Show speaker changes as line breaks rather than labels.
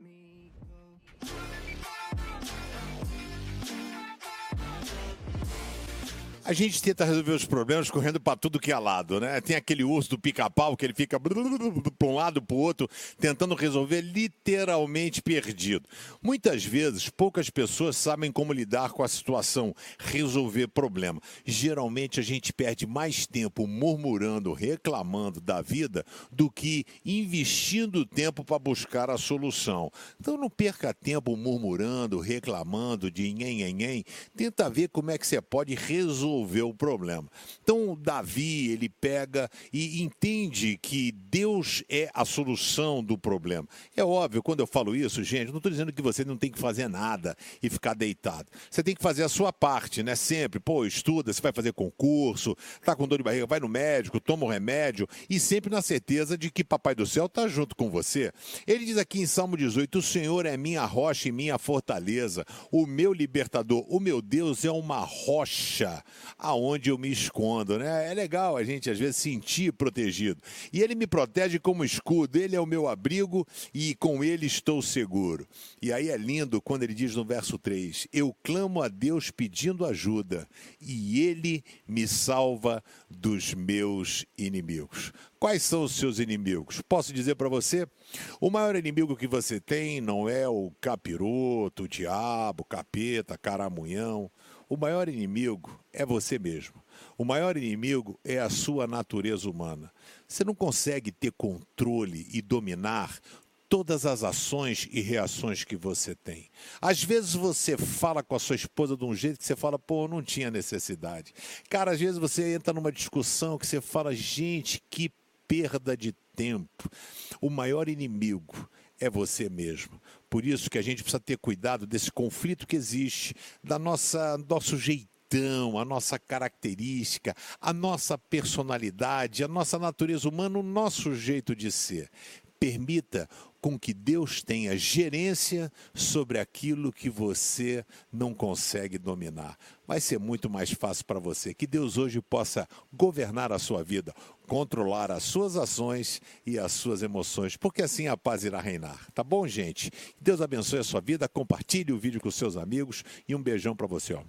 me. A gente tenta resolver os problemas correndo para tudo que é lado, né? Tem aquele urso do pica-pau que ele fica para um lado para o outro, tentando resolver literalmente perdido. Muitas vezes, poucas pessoas sabem como lidar com a situação, resolver problema. Geralmente, a gente perde mais tempo murmurando, reclamando da vida do que investindo tempo para buscar a solução. Então, não perca tempo murmurando, reclamando de nhen, Tenta ver como é que você pode resolver resolver o problema. Então, Davi, ele pega e entende que Deus é a solução do problema. É óbvio, quando eu falo isso, gente, não estou dizendo que você não tem que fazer nada e ficar deitado. Você tem que fazer a sua parte, né? Sempre. Pô, estuda, você vai fazer concurso, tá com dor de barriga, vai no médico, toma um remédio e sempre na certeza de que Papai do Céu está junto com você. Ele diz aqui em Salmo 18: O Senhor é minha rocha e minha fortaleza, o meu libertador, o meu Deus é uma rocha aonde eu me escondo, né? É legal a gente às vezes sentir protegido. E ele me protege como escudo, ele é o meu abrigo e com ele estou seguro. E aí é lindo quando ele diz no verso 3: Eu clamo a Deus pedindo ajuda e ele me salva dos meus inimigos. Quais são os seus inimigos? Posso dizer para você? O maior inimigo que você tem não é o capiroto, o diabo, o capeta, caramunhão. O maior inimigo é você mesmo. O maior inimigo é a sua natureza humana. Você não consegue ter controle e dominar todas as ações e reações que você tem. Às vezes você fala com a sua esposa de um jeito que você fala, pô, não tinha necessidade. Cara, às vezes você entra numa discussão que você fala, gente, que perda de tempo. O maior inimigo é você mesmo. Por isso que a gente precisa ter cuidado desse conflito que existe, da nossa nosso a nossa característica, a nossa personalidade, a nossa natureza humana, o nosso jeito de ser. Permita com que Deus tenha gerência sobre aquilo que você não consegue dominar. Vai ser muito mais fácil para você. Que Deus hoje possa governar a sua vida, controlar as suas ações e as suas emoções, porque assim a paz irá reinar. Tá bom, gente? Deus abençoe a sua vida, compartilhe o vídeo com seus amigos e um beijão para você, ó.